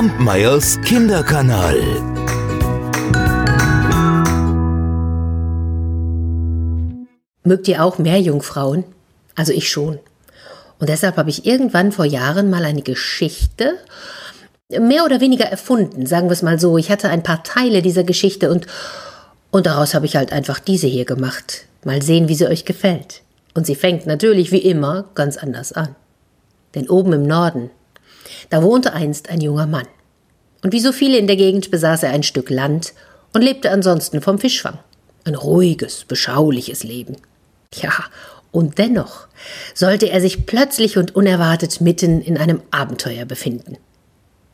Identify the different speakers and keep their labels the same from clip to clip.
Speaker 1: Kampmeyers Kinderkanal.
Speaker 2: Mögt ihr auch Meerjungfrauen? Also ich schon. Und deshalb habe ich irgendwann vor Jahren mal eine Geschichte mehr oder weniger erfunden, sagen wir es mal so. Ich hatte ein paar Teile dieser Geschichte und, und daraus habe ich halt einfach diese hier gemacht. Mal sehen, wie sie euch gefällt. Und sie fängt natürlich wie immer ganz anders an. Denn oben im Norden, da wohnte einst ein junger Mann. Und wie so viele in der Gegend besaß er ein Stück Land und lebte ansonsten vom Fischfang. Ein ruhiges, beschauliches Leben. Ja, und dennoch sollte er sich plötzlich und unerwartet mitten in einem Abenteuer befinden.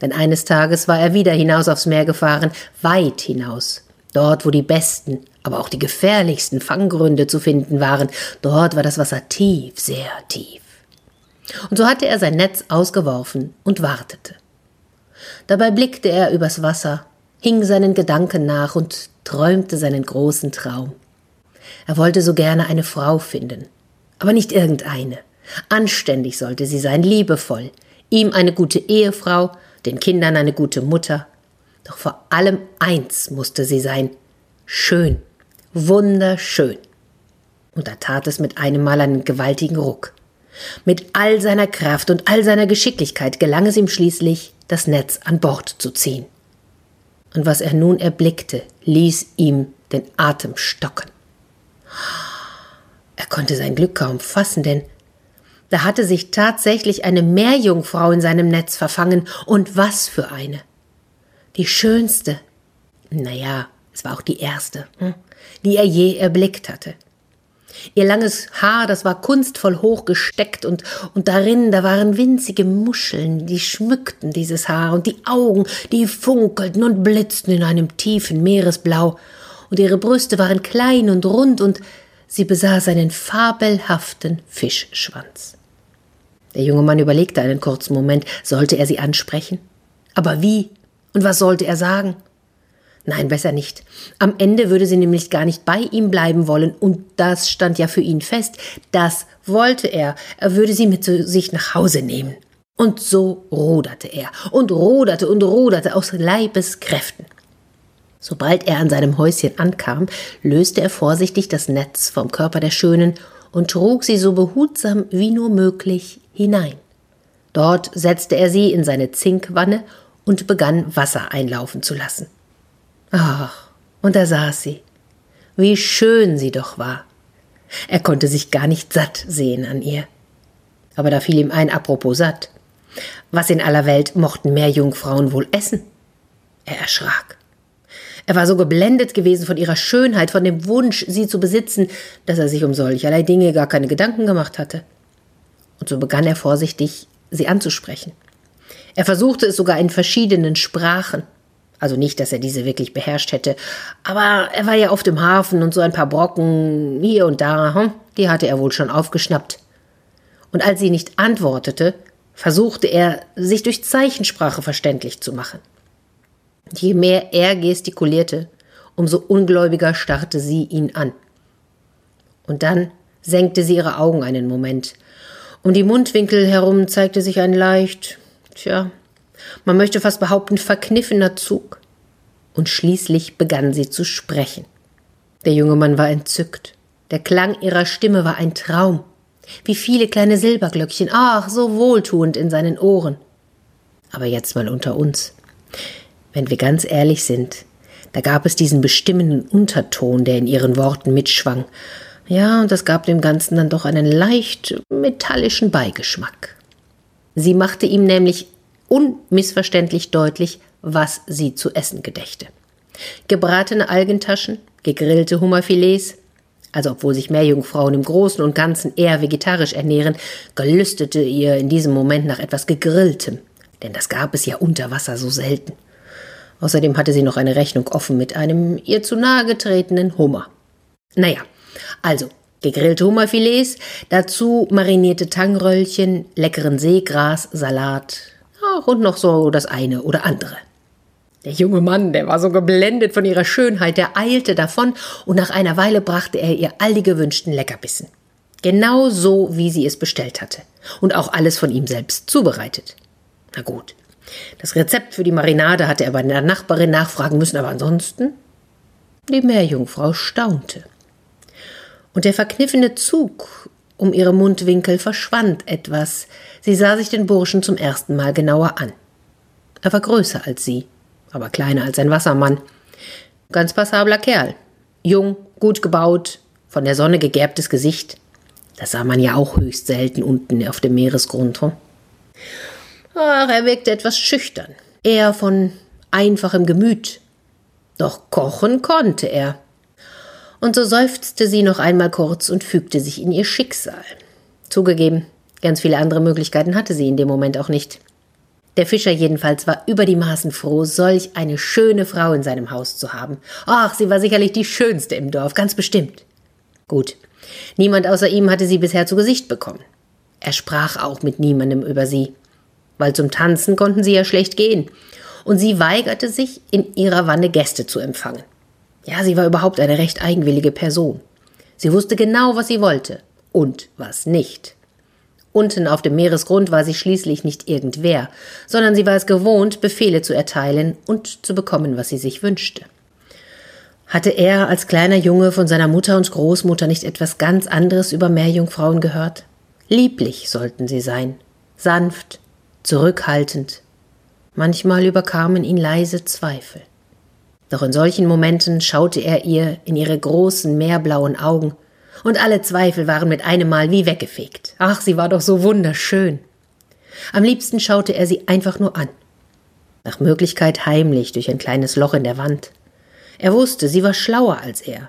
Speaker 2: Denn eines Tages war er wieder hinaus aufs Meer gefahren, weit hinaus, dort, wo die besten, aber auch die gefährlichsten Fanggründe zu finden waren, dort war das Wasser tief, sehr tief. Und so hatte er sein Netz ausgeworfen und wartete. Dabei blickte er übers Wasser, hing seinen Gedanken nach und träumte seinen großen Traum. Er wollte so gerne eine Frau finden, aber nicht irgendeine. Anständig sollte sie sein, liebevoll, ihm eine gute Ehefrau, den Kindern eine gute Mutter. Doch vor allem eins musste sie sein, schön, wunderschön. Und da tat es mit einem Mal einen gewaltigen Ruck. Mit all seiner Kraft und all seiner Geschicklichkeit gelang es ihm schließlich, das Netz an Bord zu ziehen. Und was er nun erblickte, ließ ihm den Atem stocken. Er konnte sein Glück kaum fassen, denn da hatte sich tatsächlich eine Meerjungfrau in seinem Netz verfangen, und was für eine. Die schönste. Naja, es war auch die erste, hm, die er je erblickt hatte. Ihr langes Haar, das war kunstvoll hochgesteckt und, und darin, da waren winzige Muscheln, die schmückten dieses Haar und die Augen, die funkelten und blitzten in einem tiefen Meeresblau und ihre Brüste waren klein und rund und sie besaß einen fabelhaften Fischschwanz. Der junge Mann überlegte einen kurzen Moment, sollte er sie ansprechen? Aber wie? Und was sollte er sagen? Nein, besser nicht. Am Ende würde sie nämlich gar nicht bei ihm bleiben wollen, und das stand ja für ihn fest. Das wollte er. Er würde sie mit sich nach Hause nehmen. Und so ruderte er und ruderte und ruderte aus Leibeskräften. Sobald er an seinem Häuschen ankam, löste er vorsichtig das Netz vom Körper der Schönen und trug sie so behutsam wie nur möglich hinein. Dort setzte er sie in seine Zinkwanne und begann Wasser einlaufen zu lassen. Ach, und da saß sie. Wie schön sie doch war. Er konnte sich gar nicht satt sehen an ihr. Aber da fiel ihm ein, apropos satt. Was in aller Welt mochten mehr Jungfrauen wohl essen? Er erschrak. Er war so geblendet gewesen von ihrer Schönheit, von dem Wunsch, sie zu besitzen, dass er sich um solcherlei Dinge gar keine Gedanken gemacht hatte. Und so begann er vorsichtig, sie anzusprechen. Er versuchte es sogar in verschiedenen Sprachen. Also nicht, dass er diese wirklich beherrscht hätte, aber er war ja auf dem Hafen und so ein paar Brocken hier und da, hm, die hatte er wohl schon aufgeschnappt. Und als sie nicht antwortete, versuchte er, sich durch Zeichensprache verständlich zu machen. Je mehr er gestikulierte, umso ungläubiger starrte sie ihn an. Und dann senkte sie ihre Augen einen Moment. Um die Mundwinkel herum zeigte sich ein leicht, tja, man möchte fast behaupten, verkniffener Zug. Und schließlich begann sie zu sprechen. Der junge Mann war entzückt. Der Klang ihrer Stimme war ein Traum. Wie viele kleine Silberglöckchen, ach, so wohltuend in seinen Ohren. Aber jetzt mal unter uns. Wenn wir ganz ehrlich sind, da gab es diesen bestimmenden Unterton, der in ihren Worten mitschwang. Ja, und das gab dem Ganzen dann doch einen leicht metallischen Beigeschmack. Sie machte ihm nämlich unmissverständlich deutlich, was sie zu essen gedächte. Gebratene Algentaschen, gegrillte Hummerfilets, also obwohl sich Meerjungfrauen im Großen und Ganzen eher vegetarisch ernähren, gelüstete ihr in diesem Moment nach etwas Gegrilltem, denn das gab es ja unter Wasser so selten. Außerdem hatte sie noch eine Rechnung offen mit einem ihr zu nahe getretenen Hummer. Naja, also gegrillte Hummerfilets, dazu marinierte Tangröllchen, leckeren Seegras, Salat ach, und noch so das eine oder andere. Der junge Mann, der war so geblendet von ihrer Schönheit, der eilte davon und nach einer Weile brachte er ihr all die gewünschten Leckerbissen. Genau so, wie sie es bestellt hatte. Und auch alles von ihm selbst zubereitet. Na gut, Das Rezept für die Marinade hatte er bei der Nachbarin nachfragen müssen, aber ansonsten die Meerjungfrau staunte. Und der verkniffene Zug um ihre Mundwinkel verschwand etwas. Sie sah sich den Burschen zum ersten Mal genauer an. Er war größer als sie, aber kleiner als ein Wassermann. Ganz passabler Kerl. Jung, gut gebaut, von der Sonne gegerbtes Gesicht. Das sah man ja auch höchst selten unten auf dem Meeresgrund. Hm? Ach, er wirkte etwas schüchtern, eher von einfachem Gemüt. Doch kochen konnte er. Und so seufzte sie noch einmal kurz und fügte sich in ihr Schicksal. Zugegeben, ganz viele andere Möglichkeiten hatte sie in dem Moment auch nicht. Der Fischer jedenfalls war über die Maßen froh, solch eine schöne Frau in seinem Haus zu haben. Ach, sie war sicherlich die schönste im Dorf, ganz bestimmt. Gut, niemand außer ihm hatte sie bisher zu Gesicht bekommen. Er sprach auch mit niemandem über sie, weil zum Tanzen konnten sie ja schlecht gehen, und sie weigerte sich, in ihrer Wanne Gäste zu empfangen. Ja, sie war überhaupt eine recht eigenwillige Person. Sie wusste genau, was sie wollte und was nicht. Unten auf dem Meeresgrund war sie schließlich nicht irgendwer, sondern sie war es gewohnt, Befehle zu erteilen und zu bekommen, was sie sich wünschte. Hatte er als kleiner Junge von seiner Mutter und Großmutter nicht etwas ganz anderes über Meerjungfrauen gehört? Lieblich sollten sie sein, sanft, zurückhaltend. Manchmal überkamen ihn leise Zweifel. Doch in solchen Momenten schaute er ihr in ihre großen meerblauen Augen, und alle Zweifel waren mit einem Mal wie weggefegt. Ach, sie war doch so wunderschön. Am liebsten schaute er sie einfach nur an. Nach Möglichkeit heimlich durch ein kleines Loch in der Wand. Er wusste, sie war schlauer als er,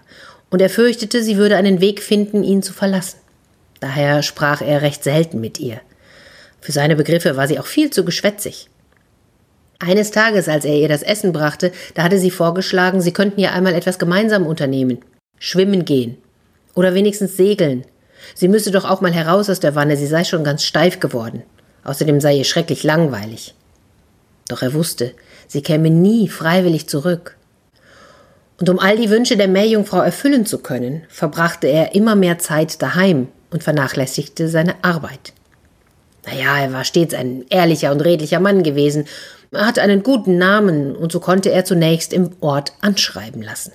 Speaker 2: und er fürchtete, sie würde einen Weg finden, ihn zu verlassen. Daher sprach er recht selten mit ihr. Für seine Begriffe war sie auch viel zu geschwätzig. Eines Tages, als er ihr das Essen brachte, da hatte sie vorgeschlagen, sie könnten ja einmal etwas gemeinsam unternehmen. Schwimmen gehen. Oder wenigstens segeln. Sie müsse doch auch mal heraus aus der Wanne, sie sei schon ganz steif geworden. Außerdem sei ihr schrecklich langweilig. Doch er wusste, sie käme nie freiwillig zurück. Und um all die Wünsche der Meerjungfrau erfüllen zu können, verbrachte er immer mehr Zeit daheim und vernachlässigte seine Arbeit. Naja, er war stets ein ehrlicher und redlicher Mann gewesen er hatte einen guten Namen und so konnte er zunächst im Ort anschreiben lassen.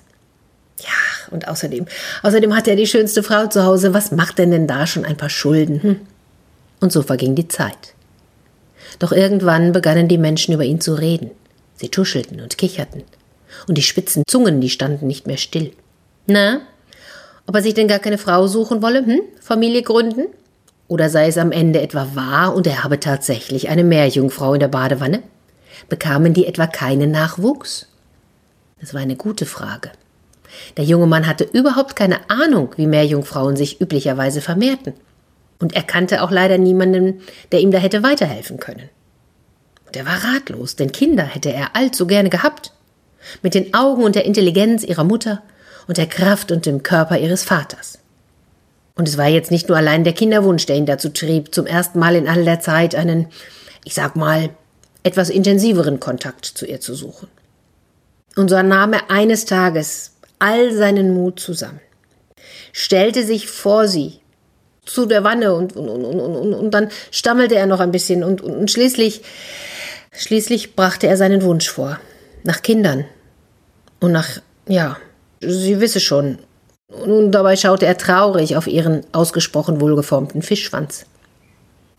Speaker 2: Ja, und außerdem, außerdem hatte er die schönste Frau zu Hause. Was macht denn denn da schon ein paar Schulden? Hm? Und so verging die Zeit. Doch irgendwann begannen die Menschen über ihn zu reden. Sie tuschelten und kicherten. Und die spitzen Zungen, die standen nicht mehr still. Na, ob er sich denn gar keine Frau suchen wolle, hm? Familie gründen? Oder sei es am Ende etwa wahr und er habe tatsächlich eine Meerjungfrau in der Badewanne? Bekamen die etwa keinen Nachwuchs? Das war eine gute Frage. Der junge Mann hatte überhaupt keine Ahnung, wie Meerjungfrauen sich üblicherweise vermehrten. Und er kannte auch leider niemanden, der ihm da hätte weiterhelfen können. Und er war ratlos, denn Kinder hätte er allzu gerne gehabt. Mit den Augen und der Intelligenz ihrer Mutter und der Kraft und dem Körper ihres Vaters. Und es war jetzt nicht nur allein der Kinderwunsch, der ihn dazu trieb, zum ersten Mal in all der Zeit einen, ich sag mal, etwas intensiveren Kontakt zu ihr zu suchen. Und so nahm er eines Tages all seinen Mut zusammen, stellte sich vor sie zu der Wanne und, und, und, und, und dann stammelte er noch ein bisschen und, und, und schließlich, schließlich brachte er seinen Wunsch vor. Nach Kindern. Und nach, ja, sie wisse schon. Und dabei schaute er traurig auf ihren ausgesprochen wohlgeformten Fischschwanz.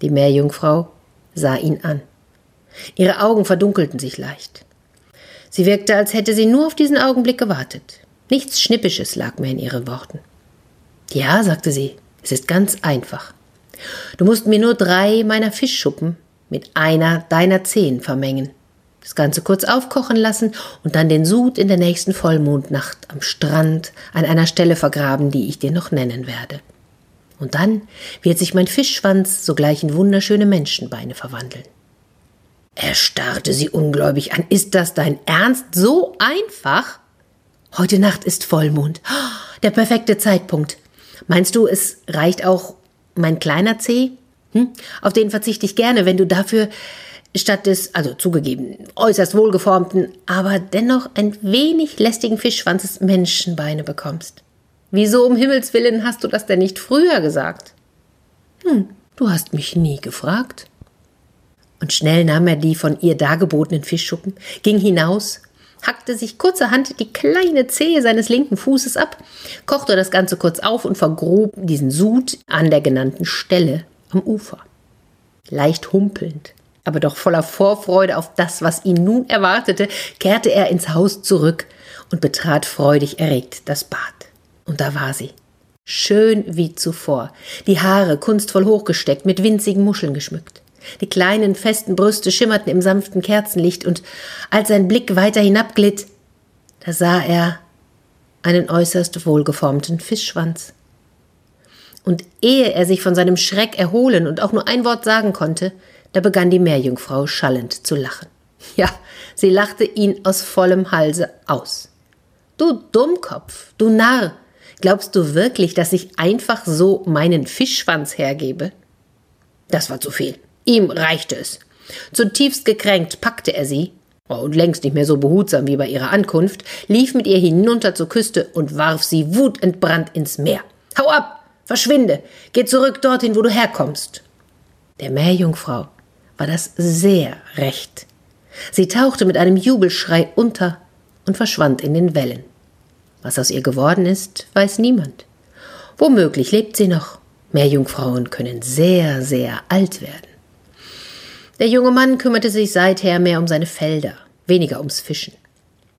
Speaker 2: Die Meerjungfrau sah ihn an. Ihre Augen verdunkelten sich leicht. Sie wirkte, als hätte sie nur auf diesen Augenblick gewartet. Nichts Schnippisches lag mehr in ihren Worten. Ja, sagte sie, es ist ganz einfach. Du musst mir nur drei meiner Fischschuppen mit einer deiner Zehen vermengen. Das Ganze kurz aufkochen lassen und dann den Sud in der nächsten Vollmondnacht am Strand an einer Stelle vergraben, die ich dir noch nennen werde. Und dann wird sich mein Fischschwanz sogleich in wunderschöne Menschenbeine verwandeln. Er starrte sie ungläubig an. Ist das dein Ernst? So einfach? Heute Nacht ist Vollmond. Der perfekte Zeitpunkt. Meinst du, es reicht auch mein kleiner Zeh? Hm? Auf den verzichte ich gerne, wenn du dafür statt des, also zugegeben, äußerst wohlgeformten, aber dennoch ein wenig lästigen Fischschwanzes Menschenbeine bekommst. Wieso um Himmels willen hast du das denn nicht früher gesagt? Hm, du hast mich nie gefragt. Und schnell nahm er die von ihr dargebotenen Fischschuppen, ging hinaus, hackte sich kurzerhand die kleine Zehe seines linken Fußes ab, kochte das Ganze kurz auf und vergrub diesen Sud an der genannten Stelle am Ufer. Leicht humpelnd, aber doch voller Vorfreude auf das, was ihn nun erwartete, kehrte er ins Haus zurück und betrat freudig erregt das Bad. Und da war sie. Schön wie zuvor, die Haare kunstvoll hochgesteckt, mit winzigen Muscheln geschmückt. Die kleinen, festen Brüste schimmerten im sanften Kerzenlicht, und als sein Blick weiter hinabglitt, da sah er einen äußerst wohlgeformten Fischschwanz. Und ehe er sich von seinem Schreck erholen und auch nur ein Wort sagen konnte, da begann die Meerjungfrau schallend zu lachen. Ja, sie lachte ihn aus vollem Halse aus. Du Dummkopf, du Narr, glaubst du wirklich, dass ich einfach so meinen Fischschwanz hergebe? Das war zu viel. Ihm reichte es. Zutiefst gekränkt packte er sie, und längst nicht mehr so behutsam wie bei ihrer Ankunft, lief mit ihr hinunter zur Küste und warf sie wutentbrannt ins Meer. Hau ab! Verschwinde! Geh zurück dorthin, wo du herkommst! Der Meerjungfrau war das sehr recht. Sie tauchte mit einem Jubelschrei unter und verschwand in den Wellen. Was aus ihr geworden ist, weiß niemand. Womöglich lebt sie noch. Meerjungfrauen können sehr, sehr alt werden. Der junge Mann kümmerte sich seither mehr um seine Felder, weniger ums Fischen.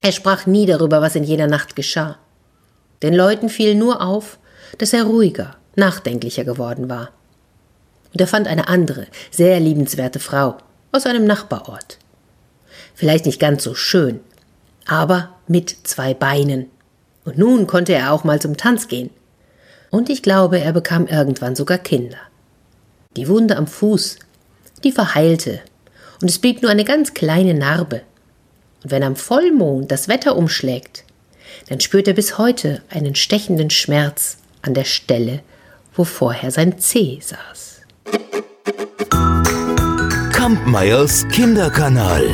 Speaker 2: Er sprach nie darüber, was in jener Nacht geschah. Den Leuten fiel nur auf, dass er ruhiger, nachdenklicher geworden war. Und er fand eine andere, sehr liebenswerte Frau aus einem Nachbarort. Vielleicht nicht ganz so schön, aber mit zwei Beinen. Und nun konnte er auch mal zum Tanz gehen. Und ich glaube, er bekam irgendwann sogar Kinder. Die Wunde am Fuß die verheilte, und es blieb nur eine ganz kleine Narbe. Und wenn am Vollmond das Wetter umschlägt, dann spürt er bis heute einen stechenden Schmerz an der Stelle, wo vorher sein Zeh saß.
Speaker 1: Kampmeyers Kinderkanal.